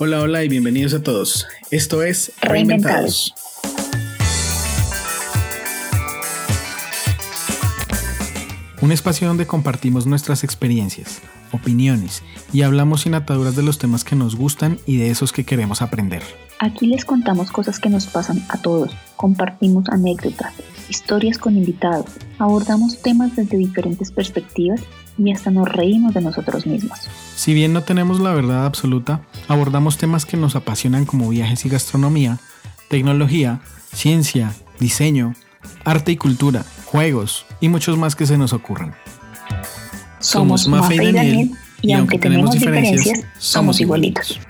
Hola, hola y bienvenidos a todos. Esto es Reinventados. Un espacio donde compartimos nuestras experiencias, opiniones y hablamos sin ataduras de los temas que nos gustan y de esos que queremos aprender. Aquí les contamos cosas que nos pasan a todos, compartimos anécdotas, historias con invitados, abordamos temas desde diferentes perspectivas y hasta nos reímos de nosotros mismos. Si bien no tenemos la verdad absoluta, abordamos temas que nos apasionan como viajes y gastronomía, tecnología, ciencia, diseño, arte y cultura, juegos y muchos más que se nos ocurran. Somos Mafe y Daniel y, aunque tenemos diferencias, somos igualitos.